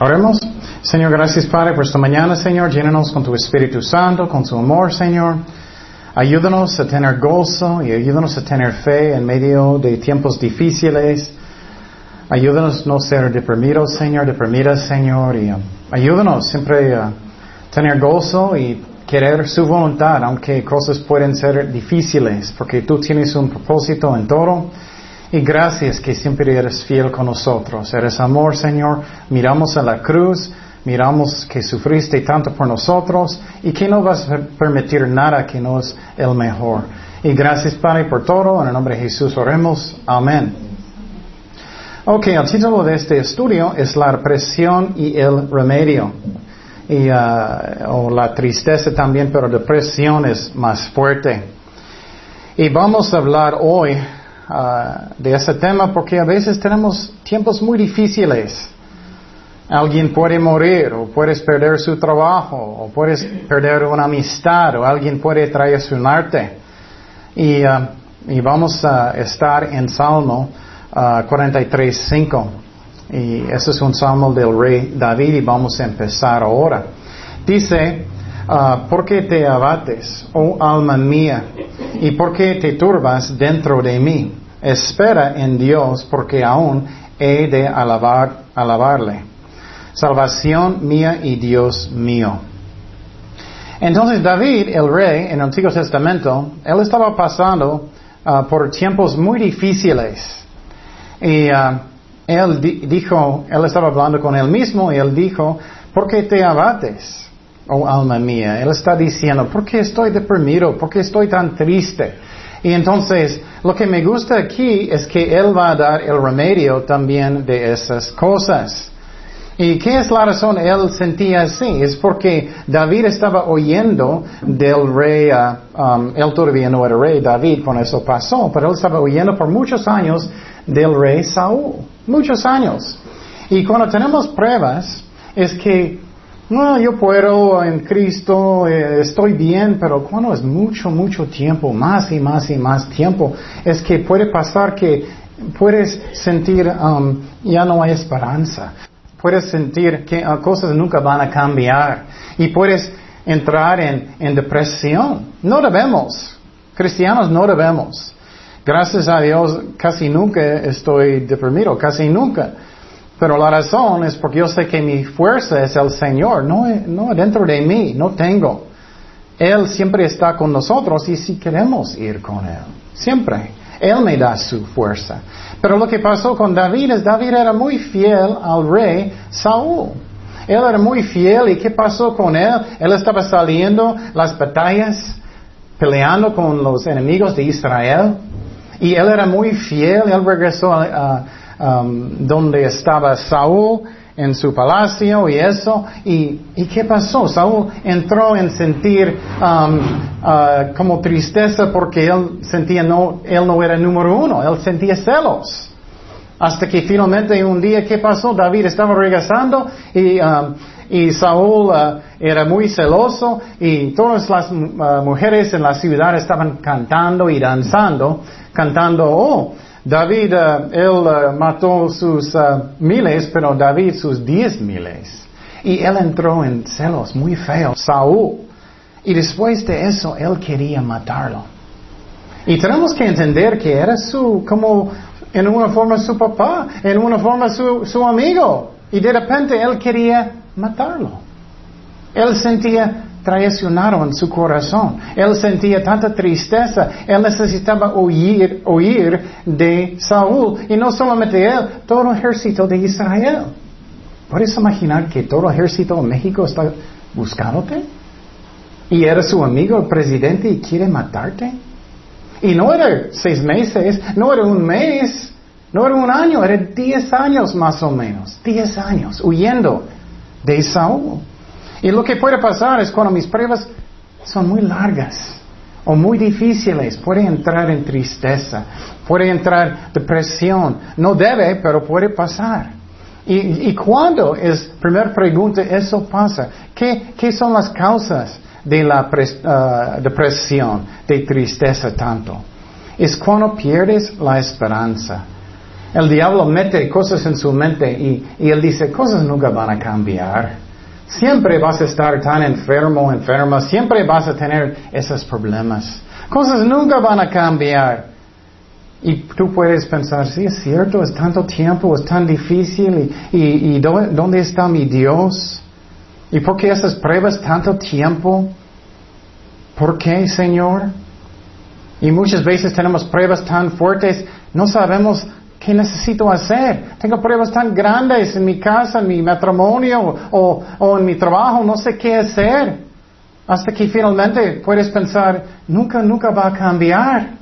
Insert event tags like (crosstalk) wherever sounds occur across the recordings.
Oremos. Señor, gracias Padre por esta mañana, Señor. Llénanos con tu Espíritu Santo, con su amor, Señor. Ayúdanos a tener gozo y ayúdanos a tener fe en medio de tiempos difíciles. Ayúdanos no ser deprimidos, Señor, deprimidas, Señor. Y um, ayúdanos siempre a tener gozo y querer su voluntad, aunque cosas pueden ser difíciles, porque tú tienes un propósito en todo. Y gracias que siempre eres fiel con nosotros. Eres amor, Señor. Miramos a la cruz, miramos que sufriste tanto por nosotros y que no vas a permitir nada que no es el mejor. Y gracias, Padre, por todo. En el nombre de Jesús oremos. Amén. Ok, el título de este estudio es La depresión y el remedio. Y, uh, o la tristeza también, pero depresión es más fuerte. Y vamos a hablar hoy uh, de ese tema porque a veces tenemos tiempos muy difíciles. Alguien puede morir o puedes perder su trabajo o puedes perder una amistad o alguien puede traicionarte. Y, uh, y vamos a estar en Salmo uh, 43.5. Y ese es un salmo del rey David y vamos a empezar ahora. Dice, uh, ¿por qué te abates, oh alma mía? ¿Y por qué te turbas dentro de mí? Espera en Dios porque aún he de alabar, alabarle. Salvación mía y Dios mío. Entonces David, el rey en el Antiguo Testamento, él estaba pasando uh, por tiempos muy difíciles. Y uh, él di dijo, él estaba hablando con él mismo y él dijo, ¿por qué te abates, oh alma mía? Él está diciendo, ¿por qué estoy deprimido? ¿Por qué estoy tan triste? Y entonces, lo que me gusta aquí es que Él va a dar el remedio también de esas cosas. ¿Y qué es la razón Él sentía así? Es porque David estaba oyendo del rey, uh, um, él todavía no era rey David cuando eso pasó, pero él estaba oyendo por muchos años del rey Saúl. Muchos años. Y cuando tenemos pruebas, es que no, yo puedo en Cristo, eh, estoy bien, pero cuando es mucho, mucho tiempo, más y más y más tiempo, es que puede pasar que puedes sentir um, ya no hay esperanza. Puedes sentir que uh, cosas nunca van a cambiar y puedes entrar en, en depresión. No debemos. Cristianos no debemos. Gracias a Dios casi nunca estoy deprimido, casi nunca. Pero la razón es porque yo sé que mi fuerza es el Señor, no, no dentro de mí, no tengo. Él siempre está con nosotros y si queremos ir con Él, siempre. Él me da su fuerza. Pero lo que pasó con David es David era muy fiel al rey Saúl. Él era muy fiel y ¿qué pasó con él? Él estaba saliendo las batallas, peleando con los enemigos de Israel. Y él era muy fiel, él regresó a, um, donde estaba Saúl en su palacio y eso. ¿Y, y qué pasó? Saúl entró en sentir um, uh, como tristeza porque él sentía no, él no era número uno, él sentía celos. Hasta que finalmente un día, ¿qué pasó? David estaba regresando y, um, y Saúl uh, era muy celoso y todas las uh, mujeres en la ciudad estaban cantando y danzando, cantando, oh, David, él uh, mató sus uh, miles, pero David sus diez miles. Y él entró en celos muy feos, Saúl. Y después de eso, él quería matarlo. Y tenemos que entender que era su, como en una forma su papá, en una forma su, su amigo. Y de repente él quería matarlo. Él sentía traicionado en su corazón. Él sentía tanta tristeza. Él necesitaba oír, oír de Saúl. Y no solamente él, todo el ejército de Israel. ¿Puedes imaginar que todo el ejército de México está buscándote? Y era su amigo el presidente y quiere matarte. Y no era seis meses, no era un mes, no era un año, era diez años más o menos. Diez años huyendo de Saúl. Y lo que puede pasar es cuando mis pruebas son muy largas o muy difíciles, puede entrar en tristeza, puede entrar depresión. No debe, pero puede pasar. ¿Y, y cuándo es, primera pregunta, eso pasa? ¿Qué, qué son las causas de la uh, depresión, de tristeza tanto? Es cuando pierdes la esperanza. El diablo mete cosas en su mente y, y él dice, cosas nunca van a cambiar. Siempre vas a estar tan enfermo, enferma, siempre vas a tener esos problemas. Cosas nunca van a cambiar. Y tú puedes pensar, sí, es cierto, es tanto tiempo, es tan difícil, y, y, ¿dónde está mi Dios? ¿Y por qué esas pruebas tanto tiempo? ¿Por qué, Señor? Y muchas veces tenemos pruebas tan fuertes, no sabemos qué necesito hacer. Tengo pruebas tan grandes en mi casa, en mi matrimonio o, en mi trabajo, no sé qué hacer. Hasta que finalmente puedes pensar, nunca, nunca va a cambiar.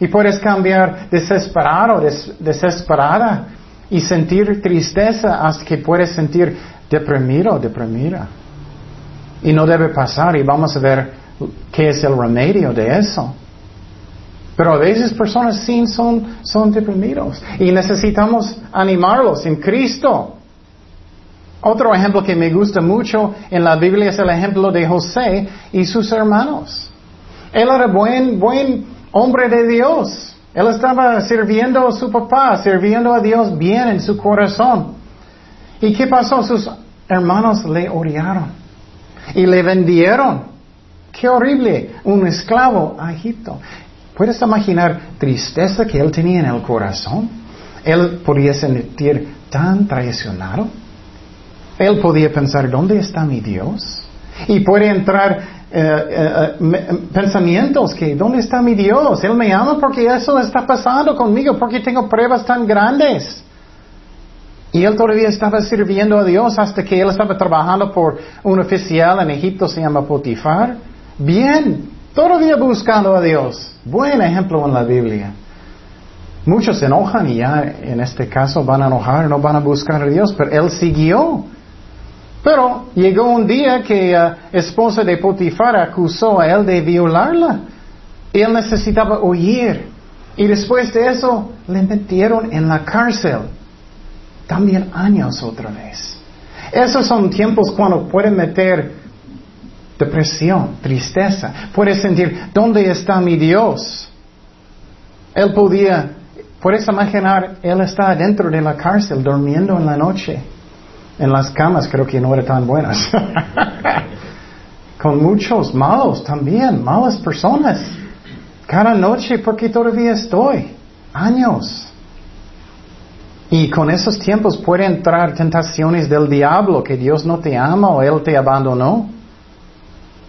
Y puedes cambiar desesperado, desesperada y sentir tristeza hasta que puedes sentir deprimido, deprimida. Y no debe pasar y vamos a ver qué es el remedio de eso. Pero a veces personas sí son, son deprimidos y necesitamos animarlos en Cristo. Otro ejemplo que me gusta mucho en la Biblia es el ejemplo de José y sus hermanos. Él era buen, buen hombre de Dios. Él estaba sirviendo a su papá, sirviendo a Dios bien en su corazón. ¿Y qué pasó? Sus hermanos le odiaron y le vendieron. Qué horrible, un esclavo a Egipto. ¿Puedes imaginar tristeza que él tenía en el corazón? Él podía sentir tan traicionado. Él podía pensar, ¿dónde está mi Dios? Y puede entrar eh, eh, eh, pensamientos que, ¿dónde está mi Dios? Él me ama porque eso está pasando conmigo, porque tengo pruebas tan grandes. Y él todavía estaba sirviendo a Dios hasta que él estaba trabajando por un oficial en Egipto, se llama Potifar. Bien, todavía buscando a Dios. Buen ejemplo en la Biblia. Muchos se enojan y ya en este caso van a enojar, no van a buscar a Dios, pero él siguió. Pero llegó un día que la uh, esposa de Potifar acusó a él de violarla. Él necesitaba huir. Y después de eso le metieron en la cárcel. También años otra vez. Esos son tiempos cuando pueden meter depresión, tristeza. Puedes sentir, ¿dónde está mi Dios? Él podía, puedes imaginar, él está dentro de la cárcel durmiendo en la noche en las camas creo que no eran tan buenas. (laughs) Con muchos malos también, malas personas. Cada noche porque todavía estoy. Años. Y con esos tiempos puede entrar tentaciones del diablo, que Dios no te ama o Él te abandonó.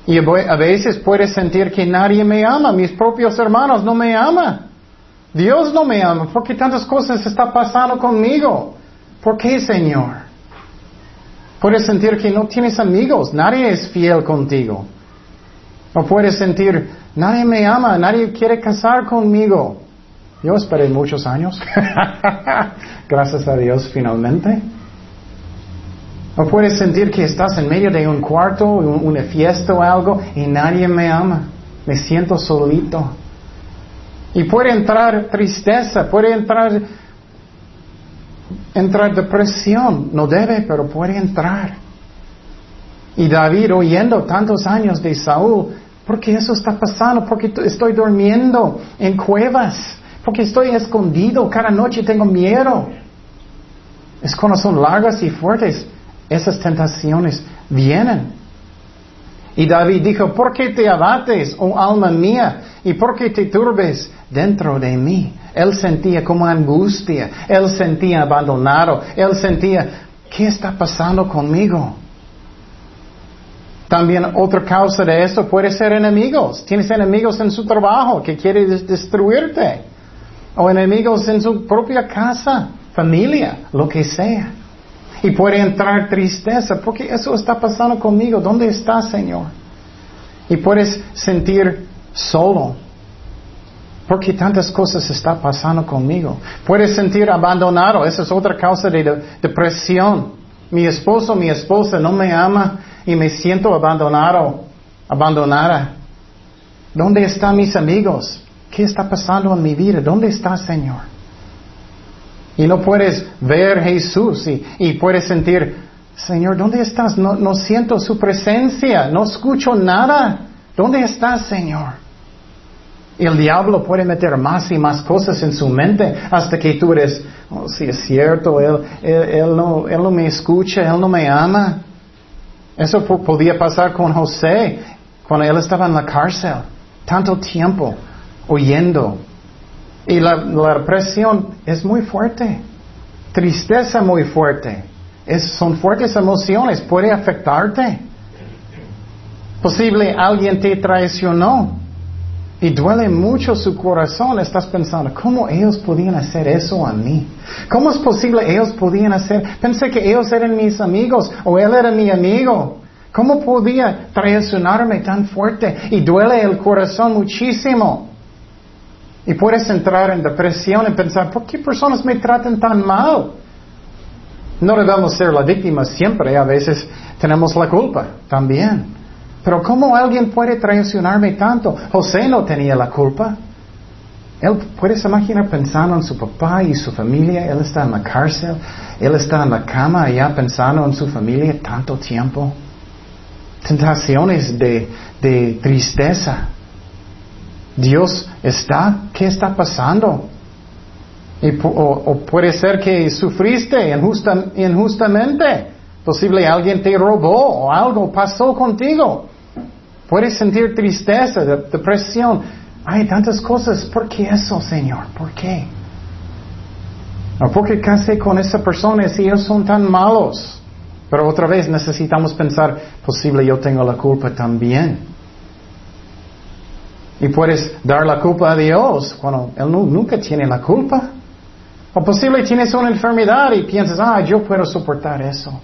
Y a veces puedes sentir que nadie me ama, mis propios hermanos no me aman. Dios no me ama, porque tantas cosas están pasando conmigo. ¿Por qué, Señor? Puedes sentir que no tienes amigos, nadie es fiel contigo. O puedes sentir, nadie me ama, nadie quiere casar conmigo. Yo esperé muchos años. (laughs) Gracias a Dios finalmente. O puedes sentir que estás en medio de un cuarto, una fiesta o algo, y nadie me ama. Me siento solito. Y puede entrar tristeza, puede entrar entrar depresión. No debe, pero puede entrar. Y David, oyendo tantos años de Saúl, porque eso está pasando, porque estoy durmiendo en cuevas, porque estoy escondido, cada noche tengo miedo. Es cuando son largas y fuertes, esas tentaciones vienen. Y David dijo, ¿por qué te abates, oh alma mía? ¿Y por qué te turbes dentro de mí? Él sentía como angustia, él sentía abandonado, él sentía, ¿qué está pasando conmigo? También otra causa de eso puede ser enemigos. Tienes enemigos en su trabajo que quieren destruirte. O enemigos en su propia casa, familia, lo que sea. Y puede entrar tristeza porque eso está pasando conmigo. ¿Dónde está, Señor? Y puedes sentir solo. Porque tantas cosas están pasando conmigo. Puedes sentir abandonado. Esa es otra causa de depresión. Mi esposo, mi esposa no me ama y me siento abandonado, abandonada. ¿Dónde están mis amigos? ¿Qué está pasando en mi vida? ¿Dónde está, Señor? Y no puedes ver Jesús y, puedes sentir, Señor, ¿dónde estás? No, siento su presencia, no escucho nada. ¿Dónde estás, Señor? El diablo puede meter más y más cosas en su mente hasta que tú eres oh, sí es cierto, él, no, él no me escucha, él no me ama. Eso podía pasar con José cuando él estaba en la cárcel, tanto tiempo oyendo. Y la, la represión es muy fuerte, tristeza muy fuerte. Es, son fuertes emociones, puede afectarte. Posible alguien te traicionó y duele mucho su corazón. Estás pensando, ¿cómo ellos podían hacer eso a mí? ¿Cómo es posible ellos podían hacer? Pensé que ellos eran mis amigos o él era mi amigo. ¿Cómo podía traicionarme tan fuerte? Y duele el corazón muchísimo. Y puedes entrar en depresión y pensar, ¿por qué personas me tratan tan mal? No debemos ser la víctima siempre, a veces tenemos la culpa también. Pero ¿cómo alguien puede traicionarme tanto? José no tenía la culpa. Él puedes imaginar pensando en su papá y su familia, él está en la cárcel, él está en la cama allá pensando en su familia tanto tiempo. Tentaciones de, de tristeza. Dios está, ¿qué está pasando? o, puede ser que sufriste injustamente. Posible alguien te robó o algo pasó contigo. Puedes sentir tristeza, depresión. Hay tantas cosas. ¿Por qué eso, Señor? ¿Por qué? ¿O por qué casé con esa persona si ellos son tan malos? Pero otra vez necesitamos pensar, posible yo tengo la culpa también. Y puedes dar la culpa a Dios cuando Él nunca tiene la culpa. O posible tienes una enfermedad y piensas, ah, yo puedo soportar eso.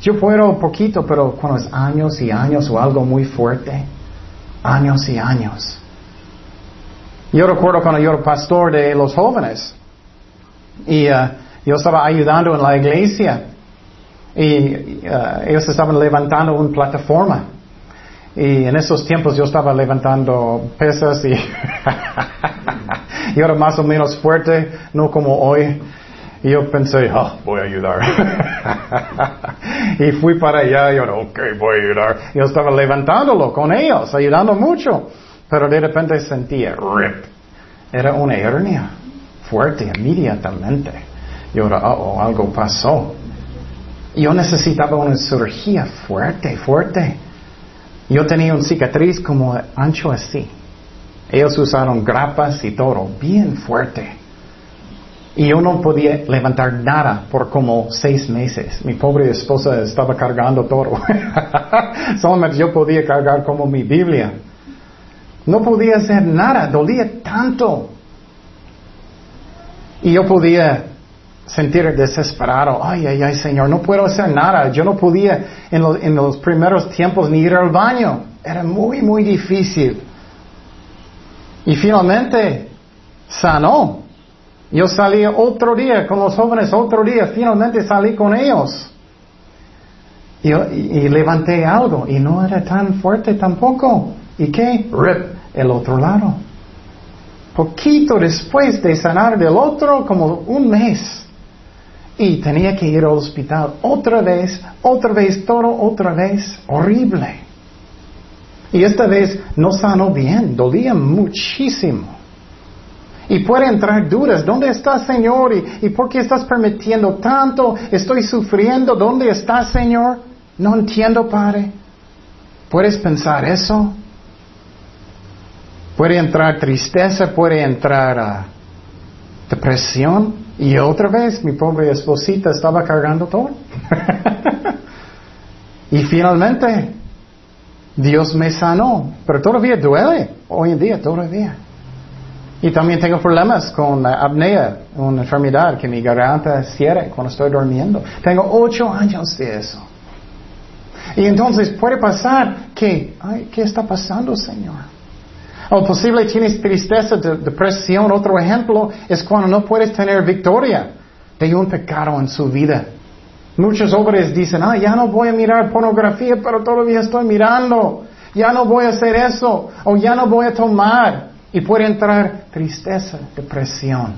Yo puedo poquito, pero cuando es años y años o algo muy fuerte, años y años. Yo recuerdo cuando yo era pastor de los jóvenes y uh, yo estaba ayudando en la iglesia y uh, ellos estaban levantando una plataforma y en esos tiempos yo estaba levantando pesas y (laughs) yo era más o menos fuerte, no como hoy. Y yo pensé, oh, voy a ayudar. (laughs) y fui para allá y yo, ok, voy a ayudar. Yo estaba levantándolo con ellos, ayudando mucho. Pero de repente sentía, rip. Era una hernia fuerte inmediatamente. Y ahora, oh, algo pasó. Yo necesitaba una cirugía fuerte, fuerte. Yo tenía un cicatriz como ancho así. Ellos usaron grapas y todo, bien fuerte. Y yo no podía levantar nada por como seis meses. Mi pobre esposa estaba cargando todo. (laughs) Solamente yo podía cargar como mi Biblia. No podía hacer nada, dolía tanto. Y yo podía sentir desesperado. Ay, ay, ay, Señor, no puedo hacer nada. Yo no podía en, en los primeros tiempos ni ir al baño. Era muy, muy difícil. Y finalmente sanó. Yo salí otro día con los jóvenes, otro día, finalmente salí con ellos. Y, y, levanté algo y no era tan fuerte tampoco. ¿Y qué? Rip, el otro lado. Poquito después de sanar del otro, como un mes. Y tenía que ir al hospital otra vez, otra vez, todo otra vez. Horrible. Y esta vez no sanó bien, dolía muchísimo. Y puede entrar dudas, ¿dónde está Señor? ¿Y, por qué estás permitiendo tanto? Estoy sufriendo, ¿dónde está Señor? No entiendo, Padre. ¿Puedes pensar eso? Puede entrar tristeza, puede entrar ah, depresión. Y otra vez mi pobre esposita estaba cargando todo. (laughs) y finalmente Dios me sanó, pero todavía duele, hoy en día todavía. Y también tengo problemas con la apnea, una enfermedad que mi garganta cierra cuando estoy durmiendo. Tengo ocho años de eso. Y entonces puede pasar que, ay, ¿qué está pasando, Señor? O posible tienes tristeza, depresión. Otro ejemplo es cuando no puedes tener victoria de un pecado en su vida. Muchos hombres dicen, ah, ya no voy a mirar pornografía, pero todavía estoy mirando. Ya no voy a hacer eso. O ya no voy a tomar. Y puede entrar tristeza, depresión.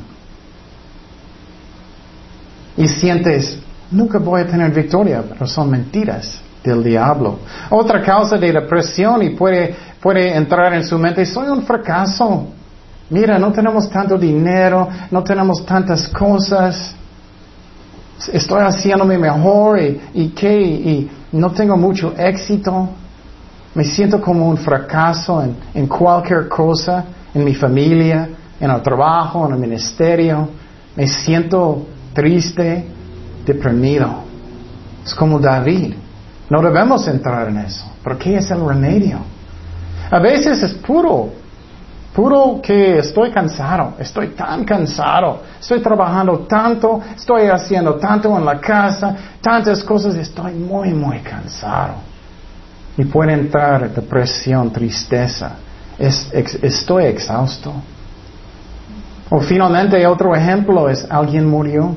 Y sientes, nunca voy a tener victoria, pero son mentiras del diablo. Otra causa de depresión y puede, puede entrar en su mente, soy un fracaso. Mira, no tenemos tanto dinero, no tenemos tantas cosas. estoy haciéndome mejor y, y qué, y no tengo mucho éxito. Me siento como un fracaso en, en cualquier cosa, en mi familia, en el trabajo, en el ministerio. Me siento triste, deprimido. Es como David. No debemos entrar en eso. ¿Pero qué es el remedio? A veces es puro, puro que estoy cansado, estoy tan cansado, estoy trabajando tanto, estoy haciendo tanto en la casa, tantas cosas, estoy muy, muy cansado. Y puede entrar depresión, tristeza. estoy exhausto. O finalmente otro ejemplo es alguien murió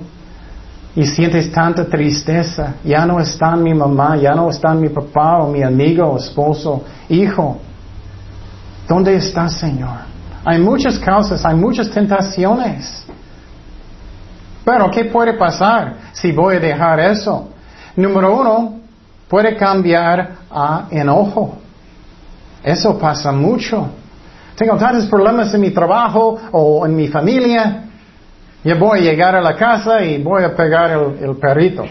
y sientes tanta tristeza. Ya no está mi mamá, ya no está mi papá o mi amigo, esposo, hijo. ¿Dónde está Señor? Hay muchas causas, hay muchas tentaciones. Pero, ¿qué puede pasar si voy a dejar eso? Número uno, puede cambiar a enojo. Eso pasa mucho. Tengo tantos problemas en mi trabajo o en mi familia. Ya voy a llegar a la casa y voy a pegar el, perrito.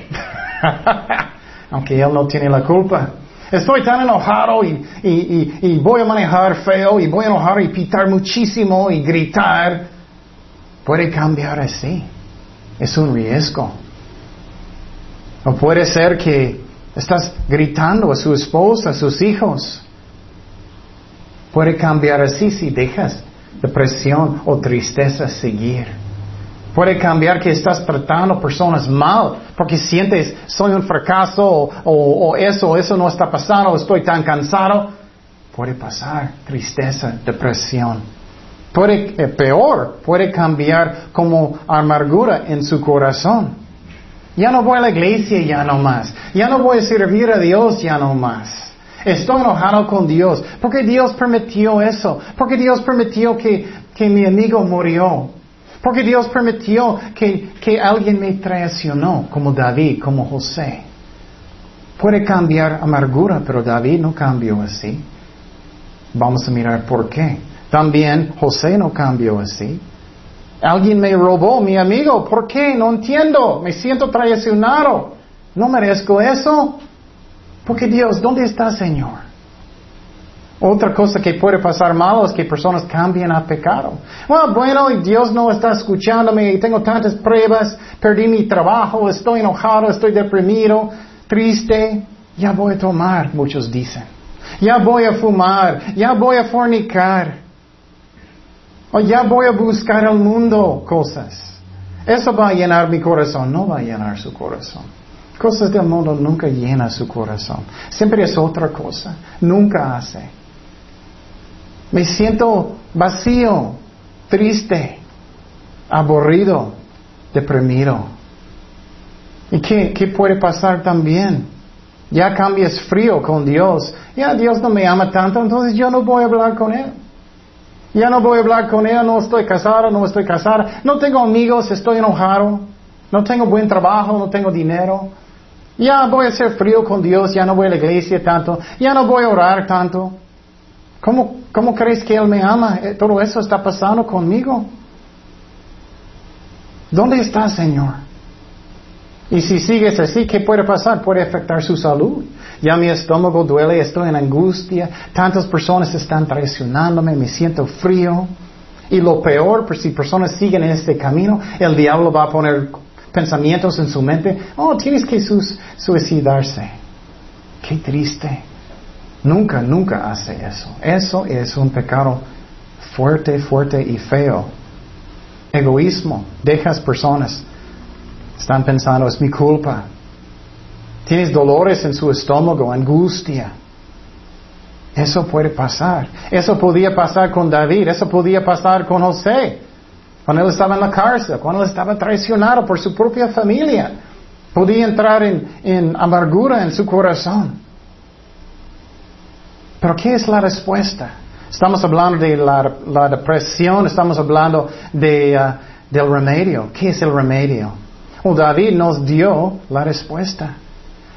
(laughs) Aunque él no tiene la culpa. Estoy tan enojado y, voy a manejar feo y voy a enojar y pitar muchísimo y gritar. Puede cambiar así. Es un riesgo. O puede ser que estás gritando a su esposa, a sus hijos. Puede cambiar así si dejas depresión o tristeza seguir. Puede cambiar que estás tratando personas mal porque sientes soy un fracaso o, o, eso, eso no está pasando, estoy tan cansado. Puede pasar tristeza, depresión. Puede, eh, peor, puede cambiar como amargura en su corazón. Ya no voy a la iglesia ya no más. Ya no voy a servir a Dios ya no más. Estoy enojado con Dios. Porque Dios permitió eso. Porque Dios permitió que, que mi amigo murió. Porque Dios permitió que, que alguien me traicionó, como David, como José. Puede cambiar amargura, pero David no cambió así. Vamos a mirar por qué. También José no cambió así. Alguien me robó, mi amigo, ¿por qué? No entiendo, me siento traicionado. No merezco eso. Porque Dios, ¿dónde está Señor? Otra cosa que puede pasar malo es que personas cambien a pecado. Bueno, bueno, Dios no está escuchándome, tengo tantas pruebas, perdí mi trabajo, estoy enojado, estoy deprimido, triste. Ya voy a tomar, muchos dicen. Ya voy a fumar, ya voy a fornicar. O ya voy a buscar al mundo cosas. Eso va a llenar mi corazón, no va a llenar su corazón. Cosas del mundo nunca llenan su corazón. Siempre es otra cosa. Nunca hace. Me siento vacío, triste, aburrido, deprimido. ¿Y qué, qué puede pasar también? Ya cambias frío con Dios. Ya Dios no me ama tanto, entonces yo no voy a hablar con Él. Ya no voy a hablar con Él, no estoy casado, no estoy casada, no tengo amigos, estoy enojado, no tengo buen trabajo, no tengo dinero. Ya voy a ser frío con Dios, ya no voy a la iglesia tanto, ya no voy a orar tanto. ¿Cómo, ¿Cómo crees que Él me ama? Eh, todo eso está pasando conmigo. ¿Dónde está, Señor? Y si sigues así, ¿qué puede pasar? Puede afectar su salud. Ya mi estómago duele, estoy en angustia, tantas personas están traicionándome, me siento frío. Y lo peor, pues si personas siguen en este camino, el diablo va a poner pensamientos en su mente, oh, tienes que suicidarse. Qué triste. Nunca, nunca hace eso. Eso es un pecado fuerte, fuerte y feo. Egoísmo. Dejas personas. Están pensando, es mi culpa. Tienes dolores en su estómago, angustia. Eso puede pasar. Eso podía pasar con David. Eso podía pasar con José. Cuando él estaba en la cárcel. Cuando él estaba traicionado por su propia familia. Podía entrar en, en amargura en su corazón. Pero ¿qué es la respuesta? Estamos hablando de la, depresión, estamos hablando uh, del remedio. ¿Qué es el remedio? Oh, David nos dio la respuesta.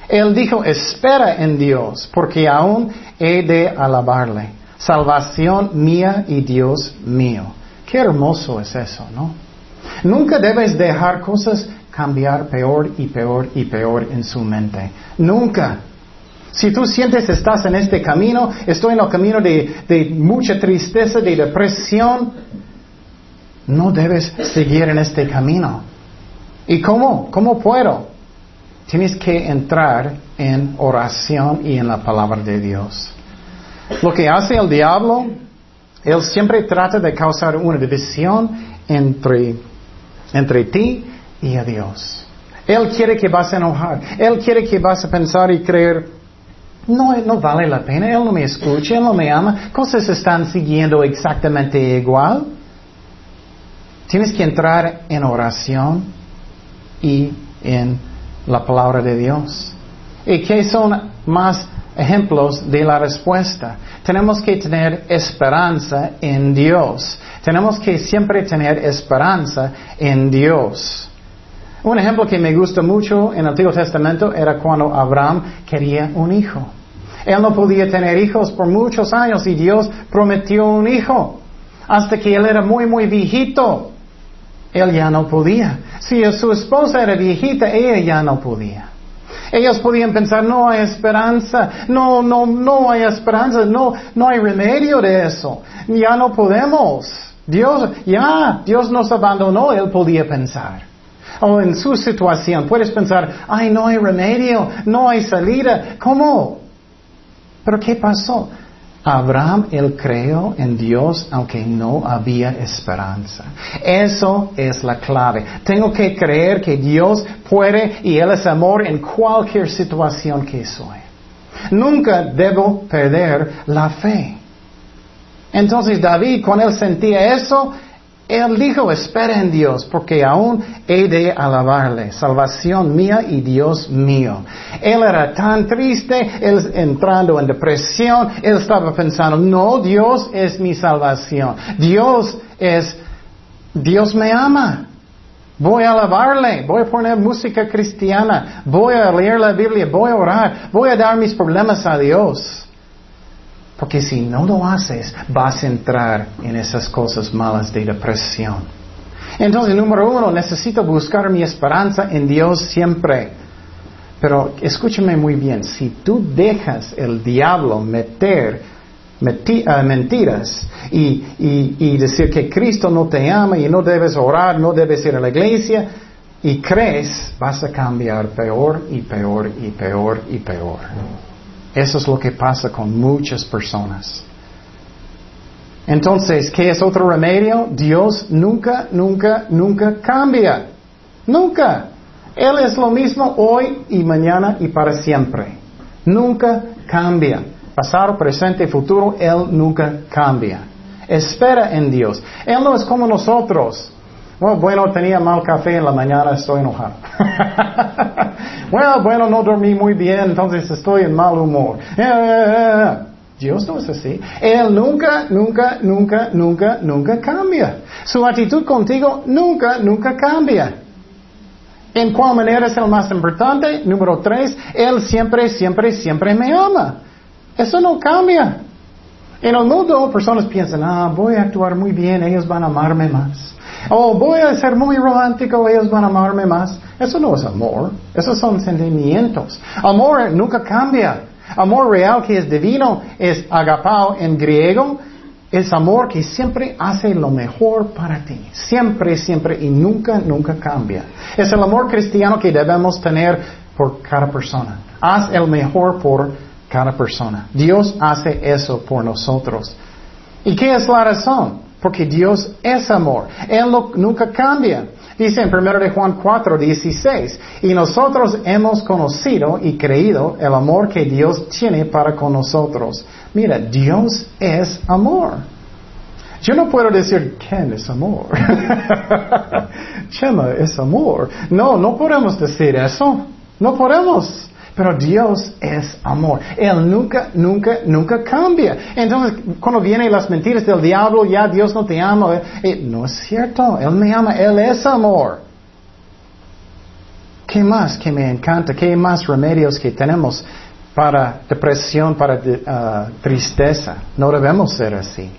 Él dijo, espera en Dios, porque aún he de alabarle. Salvación mía y Dios mío. Qué hermoso es eso, ¿no? Nunca debes dejar cosas cambiar peor y peor y peor en su mente. Nunca. Si tú sientes que estás en este camino, estoy en el camino de, mucha tristeza, de depresión, no debes seguir en este camino. ¿Y cómo? ¿Cómo puedo? Tienes que entrar en oración y en la palabra de Dios. Lo que hace el diablo, él siempre trata de causar una división entre, entre ti y a Dios. Él quiere que vas a enojar. Él quiere que vas a pensar y creer, no, no vale la pena, Él no me escucha, Él no me ama. Cosas están siguiendo exactamente igual. Tienes que entrar en oración y en la palabra de Dios. ¿Y qué son más ejemplos de la respuesta? Tenemos que tener esperanza en Dios. Tenemos que siempre tener esperanza en Dios. Un ejemplo que me gusta mucho en el Antiguo Testamento era cuando Abraham quería un hijo. Él no podía tener hijos por muchos años y Dios prometió un hijo. Hasta que él era muy, muy viejito. Él ya no podía. Si su esposa era viejita, ella ya no podía. Ellos podían pensar, no hay esperanza, no, no, no hay esperanza, no, no hay remedio de eso. Ya no podemos. Dios, ya, Dios nos abandonó, él podía pensar. O en su situación, puedes pensar, ay, no hay remedio, no hay salida. ¿Cómo? Pero ¿qué pasó? Abraham, él creó en Dios aunque no había esperanza. Eso es la clave. Tengo que creer que Dios puede y Él es amor en cualquier situación que soy. Nunca debo perder la fe. Entonces David, cuando él sentía eso, él dijo, espera en Dios, porque aún he de alabarle, salvación mía y Dios mío. Él era tan triste, él entrando en depresión, él estaba pensando, no, Dios es mi salvación. Dios es, Dios me ama. Voy a alabarle, voy a poner música cristiana, voy a leer la Biblia, voy a orar, voy a dar mis problemas a Dios. Porque si no lo haces, vas a entrar en esas cosas malas de depresión. Entonces, número uno, necesito buscar mi esperanza en Dios siempre. Pero escúchame muy bien, si tú dejas el diablo meter ah, mentiras y, y, decir que Cristo no te ama y no debes orar, no debes ir a la iglesia, y crees, vas a cambiar peor y peor y peor y peor. Eso es lo que pasa con muchas personas. Entonces, ¿qué es otro remedio? Dios nunca, nunca, nunca cambia. Nunca. Él es lo mismo hoy y mañana y para siempre. Nunca cambia. Pasado, presente futuro, Él nunca cambia. Espera en Dios. Él no es como nosotros. Bueno, tenía mal café en la mañana, estoy enojado. (laughs) bueno, bueno, no dormí muy bien, entonces estoy en mal humor. Eh, eh, eh, Dios no es así. Él nunca, nunca, nunca, nunca, nunca cambia. Su actitud contigo nunca, nunca cambia. ¿En cuál manera es el más importante? Número tres, Él siempre, siempre, siempre me ama. Eso no cambia. En el mundo, personas piensan, ah, voy a actuar muy bien, ellos van a amarme más. Oh, voy a ser muy romántico, ellos van a amarme más. Eso no es amor, esos son sentimientos. Amor nunca cambia. Amor real que es divino es agapao en griego. Es amor que siempre hace lo mejor para ti. Siempre, siempre y nunca, nunca cambia. Es el amor cristiano que debemos tener por cada persona. Haz el mejor por cada persona. Dios hace eso por nosotros. ¿Y qué es la razón? Porque Dios es amor. Él nunca cambia. Dice en 1 de Juan 4, 16, y nosotros hemos conocido y creído el amor que Dios tiene para con nosotros. Mira, Dios es amor. Yo no puedo decir, ¿quién es amor? (laughs) Chema es amor. No, no podemos decir eso. No podemos. Pero Dios es amor. Él nunca, nunca, nunca cambia. Entonces, cuando vienen las mentiras del diablo, ya Dios no te ama. Eh, no es cierto. Él me ama. Él es amor. ¿Qué más que me encanta? ¿Qué más remedios que tenemos para depresión, para uh, tristeza? No debemos ser así.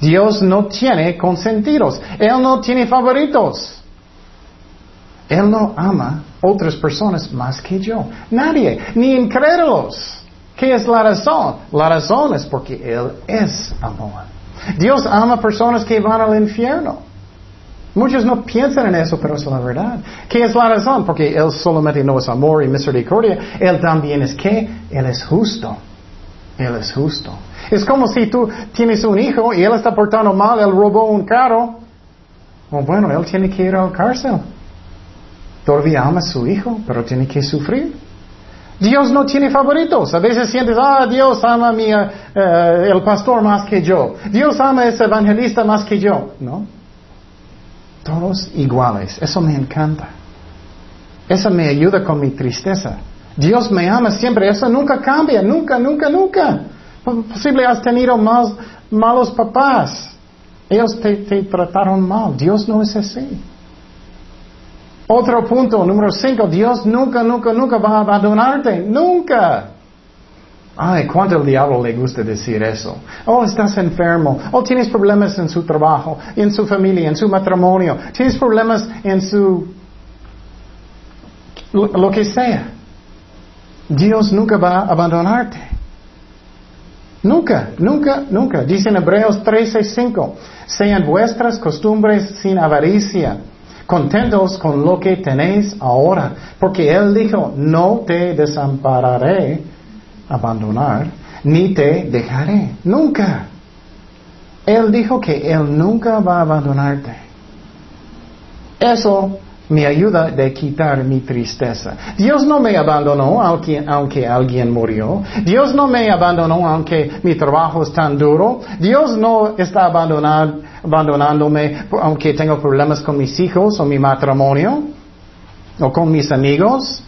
Dios no tiene consentidos. Él no tiene favoritos. Él no ama otras personas más que yo. Nadie, ni incrédulos. ¿Qué es la razón? La razón es porque Él es amor. Dios ama personas que van al infierno. Muchos no piensan en eso, pero es la verdad. ¿Qué es la razón? Porque Él solamente no es amor y misericordia. Él también es que Él es justo. Él es justo. Es como si tú tienes un hijo y él está portando mal, él robó un carro. bueno, él tiene que ir al cárcel. Todavía ama a su hijo, pero tiene que sufrir. Dios no tiene favoritos. A veces sientes, ah, Dios ama a mi, eh, el pastor más que yo. Dios ama a ese evangelista más que yo. No. Todos iguales. Eso me encanta. Eso me ayuda con mi tristeza. Dios me ama siempre. Eso nunca cambia. Nunca, nunca, nunca. Posible has tenido más, malos papás. Ellos te, te trataron mal. Dios no es así. Otro punto, número cinco, Dios nunca, nunca, nunca va a abandonarte. Nunca. Ay, ¿cuánto el diablo le gusta decir eso? Oh, estás enfermo. Oh, tienes problemas en su trabajo, en su familia, en su matrimonio. Tienes problemas en su... lo que sea. Dios nunca va a abandonarte. Nunca, nunca, nunca. Dice en Hebreos 13:5, sean vuestras costumbres sin avaricia contentos con lo que tenéis ahora, porque Él dijo, no te desampararé, abandonar, ni te dejaré, nunca. Él dijo que Él nunca va a abandonarte. Eso me ayuda de quitar mi tristeza. Dios no me abandonó aunque, aunque, alguien murió. Dios no me abandonó aunque mi trabajo es tan duro. Dios no está abandonándome aunque tengo problemas con mis hijos o mi matrimonio o con mis amigos.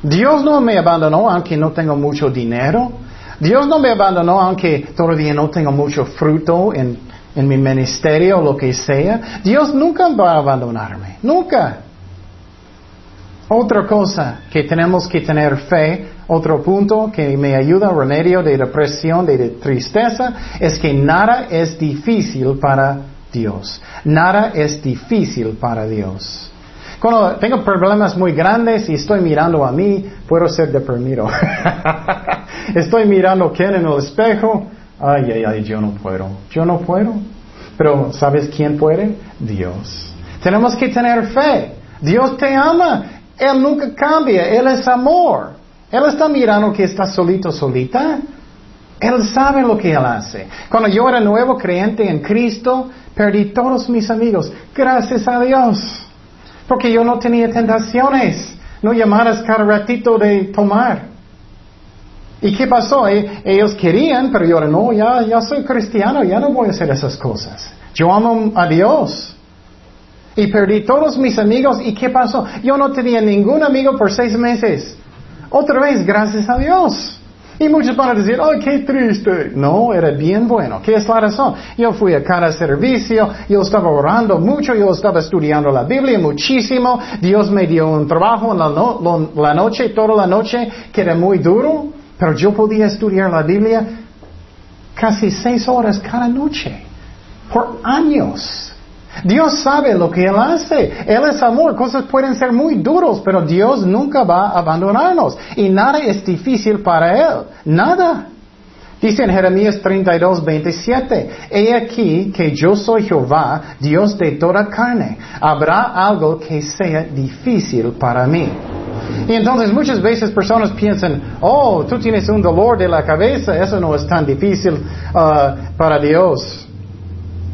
Dios no me abandonó aunque no tengo mucho dinero. Dios no me abandonó aunque todavía no tengo mucho fruto en en mi ministerio o lo que sea, Dios nunca va a abandonarme, nunca. Otra cosa que tenemos que tener fe, otro punto que me ayuda, remedio de depresión, de tristeza, es que nada es difícil para Dios. Nada es difícil para Dios. Cuando tengo problemas muy grandes y estoy mirando a mí, puedo ser deprimido. (laughs) estoy mirando quién en el espejo, Ay, ay, ay, yo no puedo. Yo no puedo. Pero ¿sabes quién puede? Dios. Tenemos que tener fe. Dios te ama. Él nunca cambia. Él es amor. Él está mirando que está solito, solita. Él sabe lo que Él hace. Cuando yo era nuevo creyente en Cristo, perdí todos mis amigos. Gracias a Dios. Porque yo no tenía tentaciones. No llamadas cada ratito de tomar. ¿Y qué pasó? E, ellos querían, pero yo no, ya, ya soy cristiano, ya no voy a hacer esas cosas. Yo amo a Dios. Y perdí todos mis amigos. ¿Y qué pasó? Yo no tenía ningún amigo por seis meses. Otra vez, gracias a Dios. Y muchos van a decir, ¡ay, qué triste! No, era bien bueno. ¿Qué es la razón? Yo fui a cada servicio, yo estaba orando mucho, yo estaba estudiando la Biblia muchísimo. Dios me dio un trabajo en la, la noche, toda la noche, que era muy duro. Pero yo podía estudiar la Biblia casi seis horas cada noche, por años. Dios sabe lo que Él hace. Él es amor. Cosas pueden ser muy duros, pero Dios nunca va a abandonarnos. Y nada es difícil para Él. Nada. Dice en Jeremías 32, 27, He aquí que yo soy Jehová, Dios de toda carne. Habrá algo que sea difícil para mí. Y entonces muchas veces personas piensan, oh, tú tienes un dolor de la cabeza, eso no es tan difícil uh, para Dios.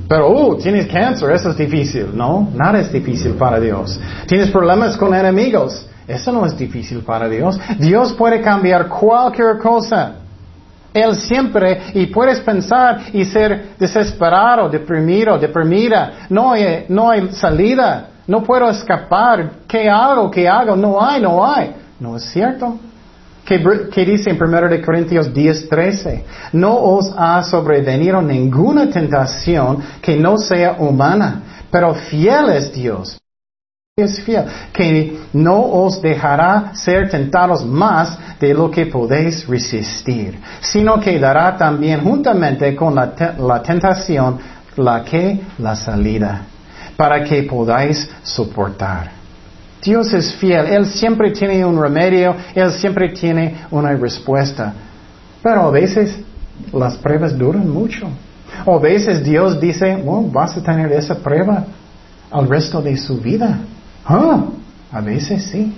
Pero, oh, tienes cáncer, eso es difícil. No, nada es difícil para Dios. Tienes problemas con enemigos, eso no es difícil para Dios. Dios puede cambiar cualquier cosa. Él siempre, y puedes pensar y ser desesperado, deprimido, deprimida. No hay, no hay salida. No puedo escapar. ¿Qué hago? ¿Qué hago? No hay, no hay. No es cierto. ¿Qué, dice en 1 Corintios 10, 13? No os ha sobrevenido ninguna tentación que no sea humana, pero fiel es Dios. Es fiel, que no os dejará ser tentados más de lo que podéis resistir, sino que dará también juntamente con la, la tentación la que la salida para que podáis soportar. Dios es fiel. Él siempre tiene un remedio. Él siempre tiene una respuesta. Pero a veces las pruebas duran mucho. O a veces Dios dice, bueno, vas a tener esa prueba al resto de su vida. Ah, a veces sí.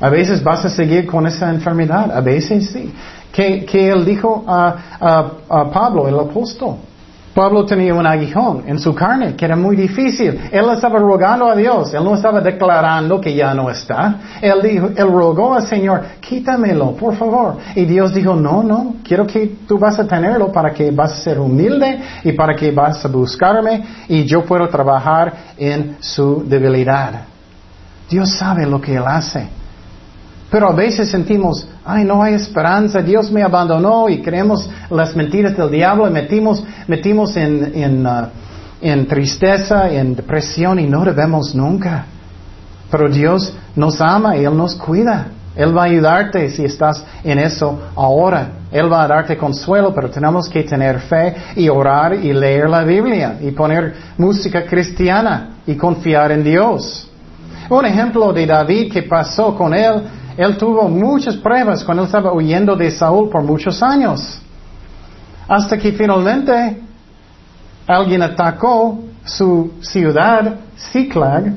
A veces vas a seguir con esa enfermedad. A veces sí. Que, él dijo a, a Pablo, el apóstol. Pablo tenía un aguijón en su carne que era muy difícil. Él estaba rogando a Dios. Él no estaba declarando que ya no está. Él dijo, él rogó al Señor, quítamelo, por favor. Y Dios dijo, no, no, quiero que tú vas a tenerlo para que vas a ser humilde y para que vas a buscarme y yo puedo trabajar en su debilidad. Dios sabe lo que Él hace. Pero a veces sentimos, ay, no hay esperanza, Dios me abandonó y creemos las mentiras del diablo y metimos, metimos en, en, uh, en tristeza, en depresión y no debemos nunca. Pero Dios nos ama y Él nos cuida. Él va a ayudarte si estás en eso ahora. Él va a darte consuelo, pero tenemos que tener fe y orar y leer la Biblia y poner música cristiana y confiar en Dios. Un ejemplo de David que pasó con él él tuvo muchas pruebas cuando estaba huyendo de Saúl por muchos años. Hasta que finalmente alguien atacó su ciudad, Ciclag,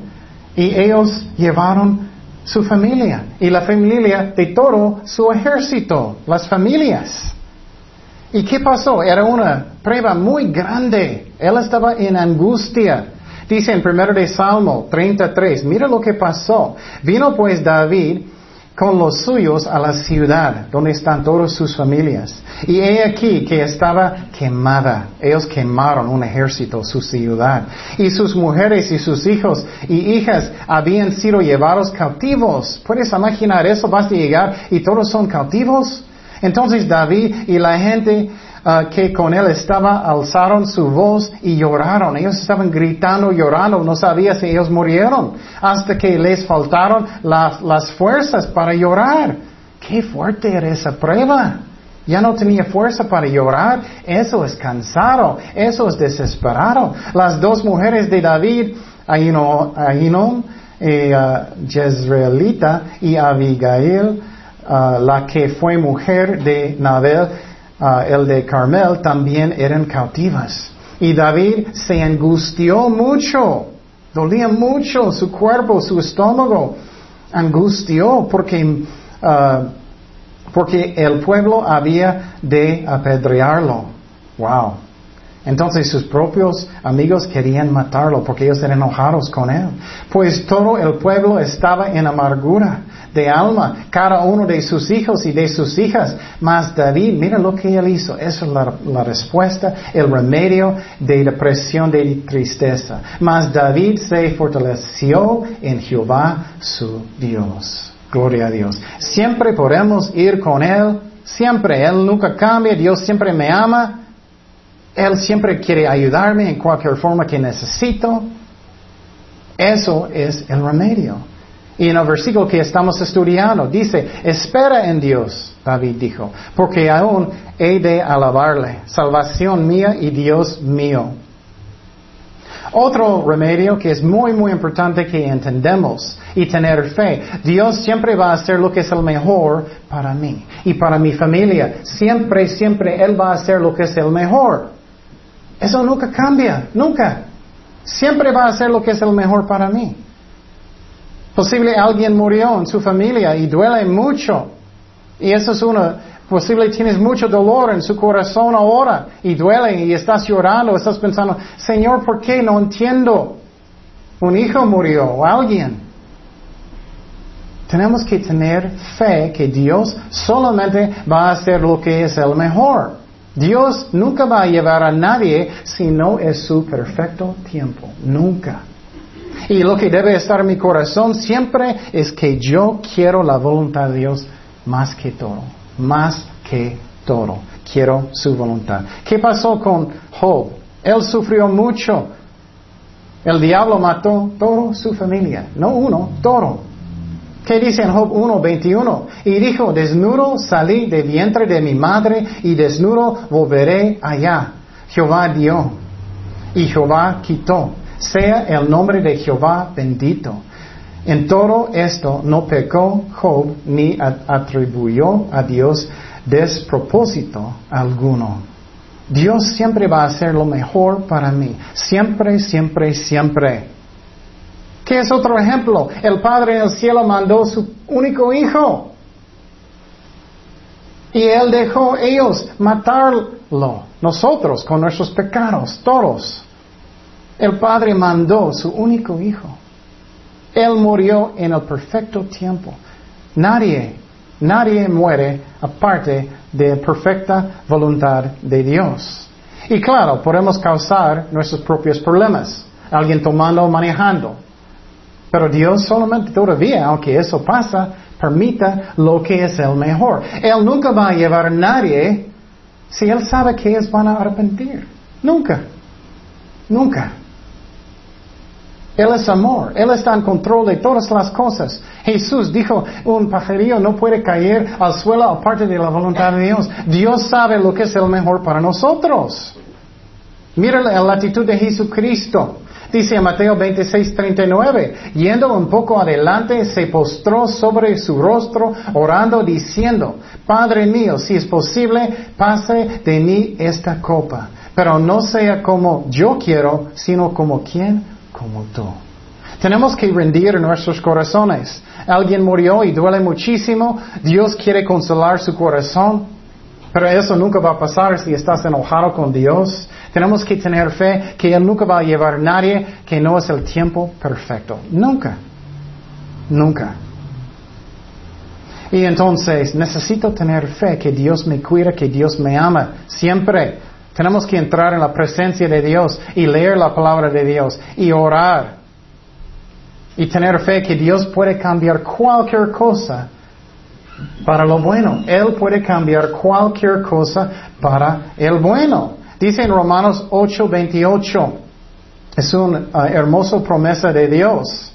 y ellos llevaron su familia. Y la familia de todo su ejército, las familias. ¿Y qué pasó? Era una prueba muy grande. Él estaba en angustia. Dice en 1 de Salmo 33, mira lo que pasó. Vino pues David con los suyos a la ciudad donde están todas sus familias. Y he aquí que estaba quemada. Ellos quemaron un ejército, su ciudad. Y sus mujeres y sus hijos y hijas habían sido llevados cautivos. ¿Puedes imaginar eso? Vas a llegar y todos son cautivos. Entonces David y la gente Ah, que con él estaba alzaron su voz y lloraron. Ellos estaban gritando, llorando, no sabía si ellos murieron, hasta que les faltaron las, fuerzas para llorar. Qué fuerte era esa prueba. Ya no tenía fuerza para llorar. Eso es cansado. Eso es desesperado. Las dos mujeres de David, Ahinom, eh, Jezreelita y Abigail, ah, la que fue mujer de Nabel, Ah, el de Carmel, también eran cautivas. Y David se angustió mucho, dolía mucho su cuerpo, su estómago, angustió porque, ah, porque el pueblo había de apedrearlo. Wow. Entonces sus propios amigos querían matarlo porque ellos eran enojados con él. Pues todo el pueblo estaba en amargura de alma, cada uno de sus hijos y de sus hijas. Mas David, mira lo que él hizo. Esa es la, respuesta, el remedio de depresión, de tristeza. Mas David se fortaleció en Jehová su Dios. Gloria a Dios. Siempre podemos ir con Él. Siempre. Él nunca cambia. Dios siempre me ama. Él siempre quiere ayudarme en cualquier forma que necesito. Eso es el remedio. Y en el versículo que estamos estudiando dice, espera en Dios, David dijo, porque aún he de alabarle, salvación mía y Dios mío. Otro remedio que es muy, muy importante que entendemos y tener fe. Dios siempre va a hacer lo que es el mejor para mí y para mi familia. Siempre, siempre Él va a hacer lo que es el mejor. Eso nunca cambia, nunca. Siempre va a hacer lo que es el mejor para mí. Posible alguien murió en su familia y duele mucho. Y eso es una, posible tienes mucho dolor en su corazón ahora y duele y estás llorando, estás pensando, Señor, ¿por qué no entiendo? Un hijo murió o alguien. Tenemos que tener fe que Dios solamente va a hacer lo que es el mejor. Dios nunca va a llevar a nadie si no es su perfecto tiempo. Nunca. Y lo que debe estar en mi corazón siempre es que yo quiero la voluntad de Dios más que todo. Más que todo. Quiero su voluntad. ¿Qué pasó con Job? Él sufrió mucho. El diablo mató toda su familia. No uno, todo. ¿Qué dice en Job 1.21? Y dijo, desnudo salí de vientre de mi madre y desnudo volveré allá. Jehová dio y Jehová quitó sea el nombre de Jehová bendito. En todo esto no pecó Job ni atribuyó a Dios despropósito alguno. Dios siempre va a hacer lo mejor para mí. Siempre, siempre, siempre. ¿Qué es otro ejemplo? El Padre en el cielo mandó su único hijo. Y Él dejó ellos matarlo. Nosotros, con nuestros pecados, todos. El Padre mandó su único hijo. Él murió en el perfecto tiempo. Nadie, nadie muere aparte de perfecta voluntad de Dios. Y claro, podemos causar nuestros propios problemas. Alguien tomando o manejando. Pero Dios solamente todavía, aunque eso pasa, permita lo que es el mejor. Él nunca va a llevar a nadie si Él sabe que ellos van a arrepentir. Nunca. Nunca. Él es amor. Él está en control de todas las cosas. Jesús dijo, un pajarillo no puede caer al suelo aparte de la voluntad de Dios. Dios sabe lo que es el mejor para nosotros. Mira la actitud de Jesucristo. Dice en Mateo 26, 39, yendo un poco adelante, se postró sobre su rostro, orando, diciendo, Padre mío, si es posible, pase de mí esta copa, pero no sea como yo quiero, sino como quien como tú. Tenemos que rendir nuestros corazones. Alguien murió y duele muchísimo. Dios quiere consolar su corazón. Pero eso nunca va a pasar si estás enojado con Dios. Tenemos que tener fe que Él nunca va a llevar a nadie que no es el tiempo perfecto. Nunca. Nunca. Y entonces necesito tener fe que Dios me cuida, que Dios me ama. Siempre. Tenemos que entrar en la presencia de Dios y leer la palabra de Dios y orar. Y tener fe que Dios puede cambiar cualquier cosa para lo bueno. Él puede cambiar cualquier cosa para el bueno. Dice en Romanos 8:28. Es una uh, hermosa promesa de Dios.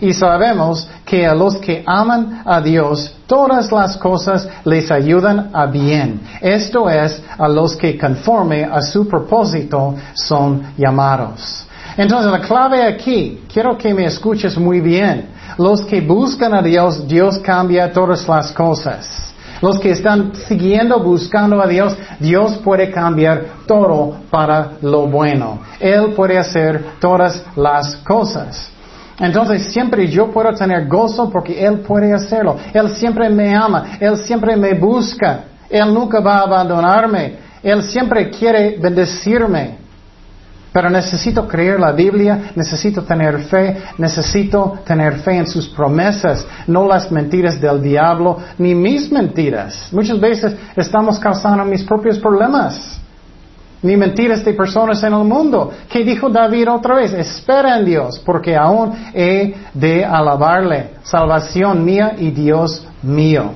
Y sabemos que a los que aman a Dios, todas las cosas les ayudan a bien. Esto es, a los que conforme a su propósito son llamados. Entonces la clave aquí, quiero que me escuches muy bien. Los que buscan a Dios, Dios cambia todas las cosas. Los que están siguiendo, buscando a Dios, Dios puede cambiar todo para lo bueno. Él puede hacer todas las cosas. Entonces siempre yo puedo tener gozo porque Él puede hacerlo. Él siempre me ama. Él siempre me busca. Él nunca va a abandonarme. Él siempre quiere bendecirme. Pero necesito creer la Biblia, necesito tener fe, necesito tener fe en sus promesas, no las mentiras del diablo, ni mis mentiras. Muchas veces estamos causando mis propios problemas ni mentiras de personas en el mundo. ¿Qué dijo David otra vez? Espera en Dios, porque aún he de alabarle. Salvación mía y Dios mío.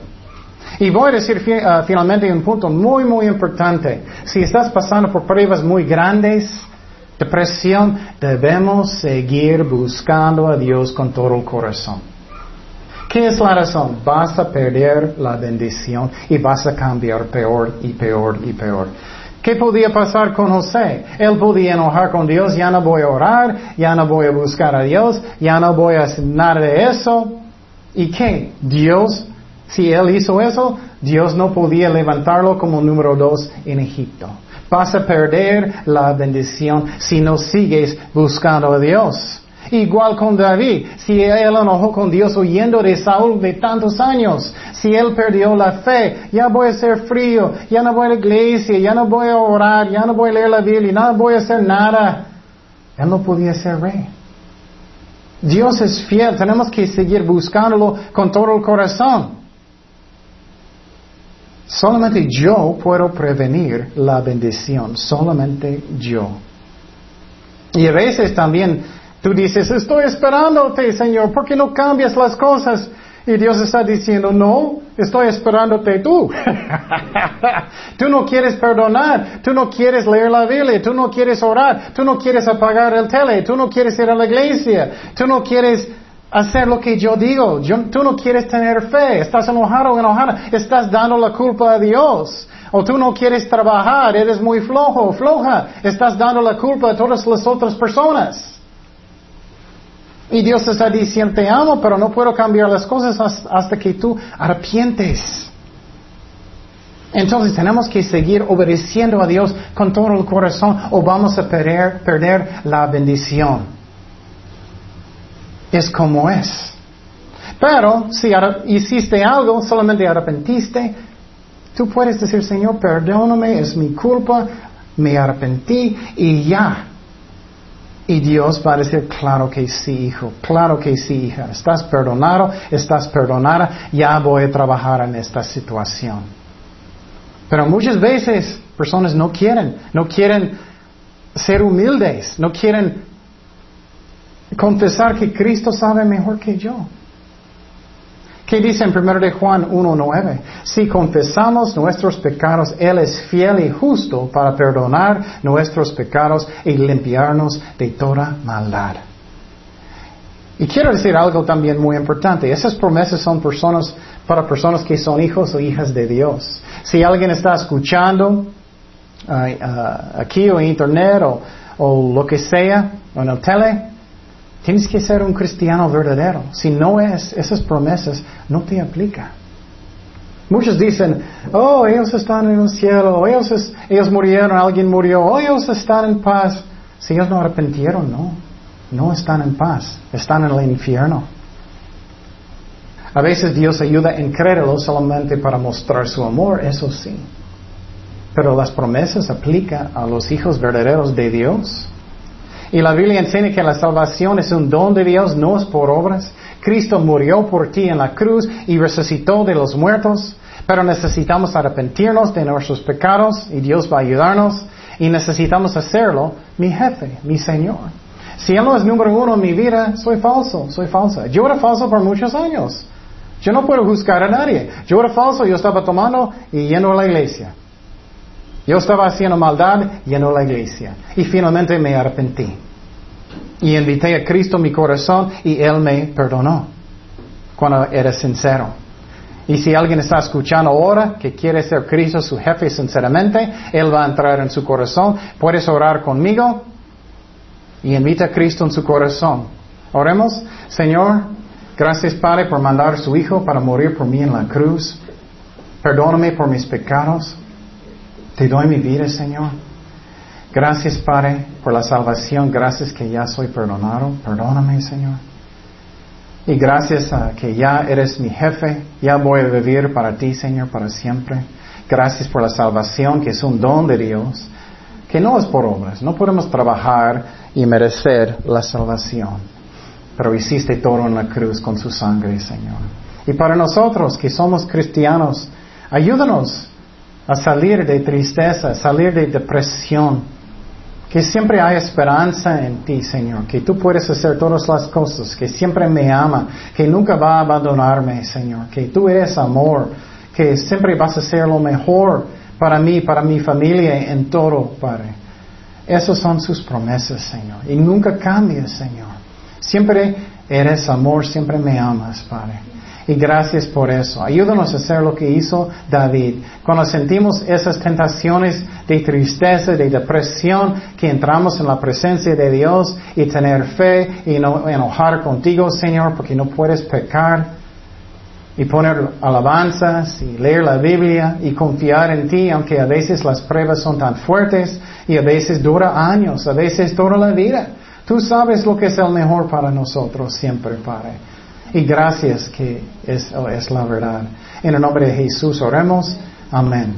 Y voy a decir uh, finalmente un punto muy, muy importante. Si estás pasando por pruebas muy grandes, depresión, debemos seguir buscando a Dios con todo el corazón. ¿Qué es la razón? Vas a perder la bendición y vas a cambiar peor y peor y peor. ¿Qué podía pasar con José? Él podía enojar con Dios, ya no voy a orar, ya no voy a buscar a Dios, ya no voy a hacer nada de eso. ¿Y qué? Dios, si él hizo eso, Dios no podía levantarlo como número dos en Egipto. Vas a perder la bendición si no sigues buscando a Dios. Igual con David, si él enojó con Dios huyendo de Saúl de tantos años, si él perdió la fe, ya voy a ser frío, ya no voy a la iglesia, ya no voy a orar, ya no voy a leer la Biblia, no voy a hacer nada. Él no podía ser rey. Dios es fiel, tenemos que seguir buscándolo con todo el corazón. Solamente yo puedo prevenir la bendición, solamente yo. Y a veces también Tú dices, estoy esperándote, Señor, ¿por qué no cambias las cosas? Y Dios está diciendo, no, estoy esperándote tú. (laughs) tú no quieres perdonar, tú no quieres leer la Biblia, tú no quieres orar, tú no quieres apagar el tele, tú no quieres ir a la iglesia, tú no quieres hacer lo que yo digo, tú no quieres tener fe, estás enojado o enojada, estás dando la culpa a Dios. O tú no quieres trabajar, eres muy flojo floja, estás dando la culpa a todas las otras personas. Y Dios está diciendo, te amo, pero no puedo cambiar las cosas hasta que tú arrepientes. Entonces tenemos que seguir obedeciendo a Dios con todo el corazón o vamos a perder, perder la bendición. Es como es. Pero si hiciste algo, solamente arrepentiste, tú puedes decir, Señor, perdóname, es mi culpa, me arrepentí y ya. Y Dios va a decir, claro que sí, hijo, claro que sí, hija, estás perdonado, estás perdonada, ya voy a trabajar en esta situación. Pero muchas veces personas no quieren, no quieren ser humildes, no quieren confesar que Cristo sabe mejor que yo. ¿Qué dice en 1 de Juan 1.9? Si confesamos nuestros pecados, Él es fiel y justo para perdonar nuestros pecados y limpiarnos de toda maldad. Y quiero decir algo también muy importante. Esas promesas son personas, para personas que son hijos o hijas de Dios. Si alguien está escuchando uh, aquí o en internet o, o lo que sea, o en el tele, Tienes que ser un cristiano verdadero. Si no es, esas promesas no te aplican. Muchos dicen, oh, ellos están en el cielo, ellos, ellos murieron, alguien murió, oh, ellos están en paz. Si ellos no arrepintieron, no, no están en paz, están en el infierno. A veces Dios ayuda a incrédulo solamente para mostrar su amor, eso sí. Pero las promesas aplican a los hijos verdaderos de Dios. Y la Biblia enseña que la salvación es un don de Dios, no es por obras. Cristo murió por ti en la cruz y resucitó de los muertos, pero necesitamos arrepentirnos de nuestros pecados y Dios va a ayudarnos y necesitamos hacerlo, mi jefe, mi Señor. Si Él no es número uno en mi vida, soy falso, soy falsa. Yo era falso por muchos años. Yo no puedo juzgar a nadie. Yo era falso, yo estaba tomando y yendo a la iglesia. Yo estaba haciendo maldad a la iglesia. Y finalmente me arrepentí. Y invité a Cristo en mi corazón y Él me perdonó. Cuando era sincero. Y si alguien está escuchando ahora que quiere ser Cristo su jefe sinceramente, Él va a entrar en su corazón. Puedes orar conmigo y invita a Cristo en su corazón. Oremos. Señor, gracias Padre por mandar a su Hijo para morir por mí en la cruz. Perdóname por mis pecados. Te doy mi vida, Señor. Gracias, Padre, por la salvación. Gracias que ya soy perdonado. Perdóname, Señor. Y gracias a que ya eres mi jefe. Ya voy a vivir para ti, Señor, para siempre. Gracias por la salvación, que es un don de Dios, que no es por obras. No podemos trabajar y merecer la salvación. Pero hiciste todo en la cruz con su sangre, Señor. Y para nosotros que somos cristianos, ayúdanos a salir de tristeza, a salir de depresión. Que siempre hay esperanza en ti, Señor, que tú puedes hacer todas las cosas, que siempre me ama, que nunca va a abandonarme, Señor, que tú eres amor, que siempre vas a hacer lo mejor para mí, para mi familia, en todo, Padre. Esas son sus promesas, Señor. Y nunca cambias, Señor. Siempre eres amor, siempre me amas, Padre. Y gracias por eso. Ayúdanos a hacer lo que hizo David. Cuando sentimos esas tentaciones de tristeza, de depresión, que entramos en la presencia de Dios y tener fe y no enojar contigo, Señor, porque no puedes pecar. Y poner alabanzas y leer la Biblia y confiar en ti, aunque a veces las pruebas son tan fuertes y a veces dura años, a veces toda la vida. Tú sabes lo que es el mejor para nosotros siempre, Padre. Y gracias que es, es la verdad. En el nombre de Jesús oremos. Amén.